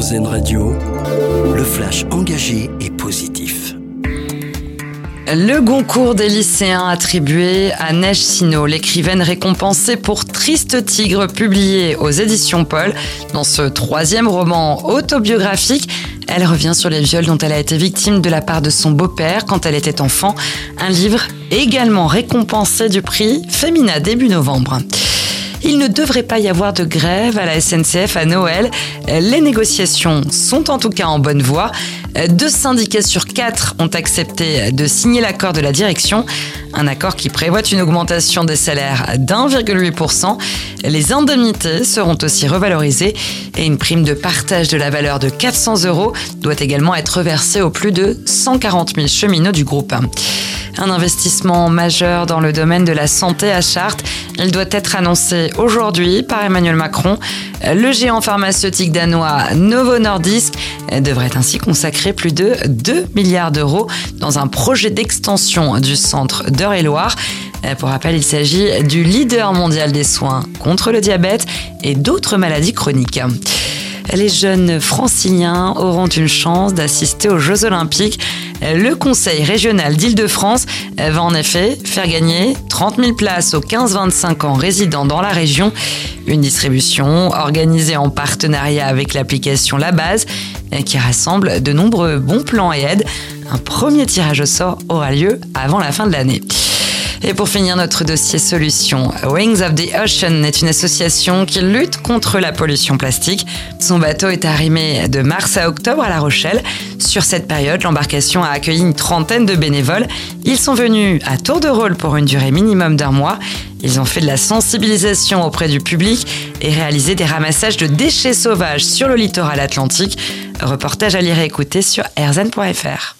Radio, le flash engagé et positif. Le Goncourt des lycéens attribué à Neige Sino, l'écrivaine récompensée pour Triste Tigre, publié aux éditions Paul. Dans ce troisième roman autobiographique, elle revient sur les viols dont elle a été victime de la part de son beau-père quand elle était enfant. Un livre également récompensé du prix Femina début novembre. Il ne devrait pas y avoir de grève à la SNCF à Noël. Les négociations sont en tout cas en bonne voie. Deux syndicats sur quatre ont accepté de signer l'accord de la direction. Un accord qui prévoit une augmentation des salaires d'1,8%. Les indemnités seront aussi revalorisées et une prime de partage de la valeur de 400 euros doit également être versée aux plus de 140 000 cheminots du groupe. Un investissement majeur dans le domaine de la santé à Chartres. Il doit être annoncé aujourd'hui par Emmanuel Macron. Le géant pharmaceutique danois Novo Nordisk devrait ainsi consacrer plus de 2 milliards d'euros dans un projet d'extension du centre d'Eure-et-Loire. Pour rappel, il s'agit du leader mondial des soins contre le diabète et d'autres maladies chroniques les jeunes franciliens auront une chance d'assister aux Jeux Olympiques. Le Conseil régional d'Île-de-France va en effet faire gagner 30 000 places aux 15-25 ans résidant dans la région. Une distribution organisée en partenariat avec l'application La Base qui rassemble de nombreux bons plans et aides. Un premier tirage au sort aura lieu avant la fin de l'année. Et pour finir notre dossier solution, Wings of the Ocean est une association qui lutte contre la pollution plastique. Son bateau est arrimé de mars à octobre à La Rochelle. Sur cette période, l'embarcation a accueilli une trentaine de bénévoles. Ils sont venus à tour de rôle pour une durée minimum d'un mois. Ils ont fait de la sensibilisation auprès du public et réalisé des ramassages de déchets sauvages sur le littoral atlantique. Reportage à lire et écouter sur rzn.fr.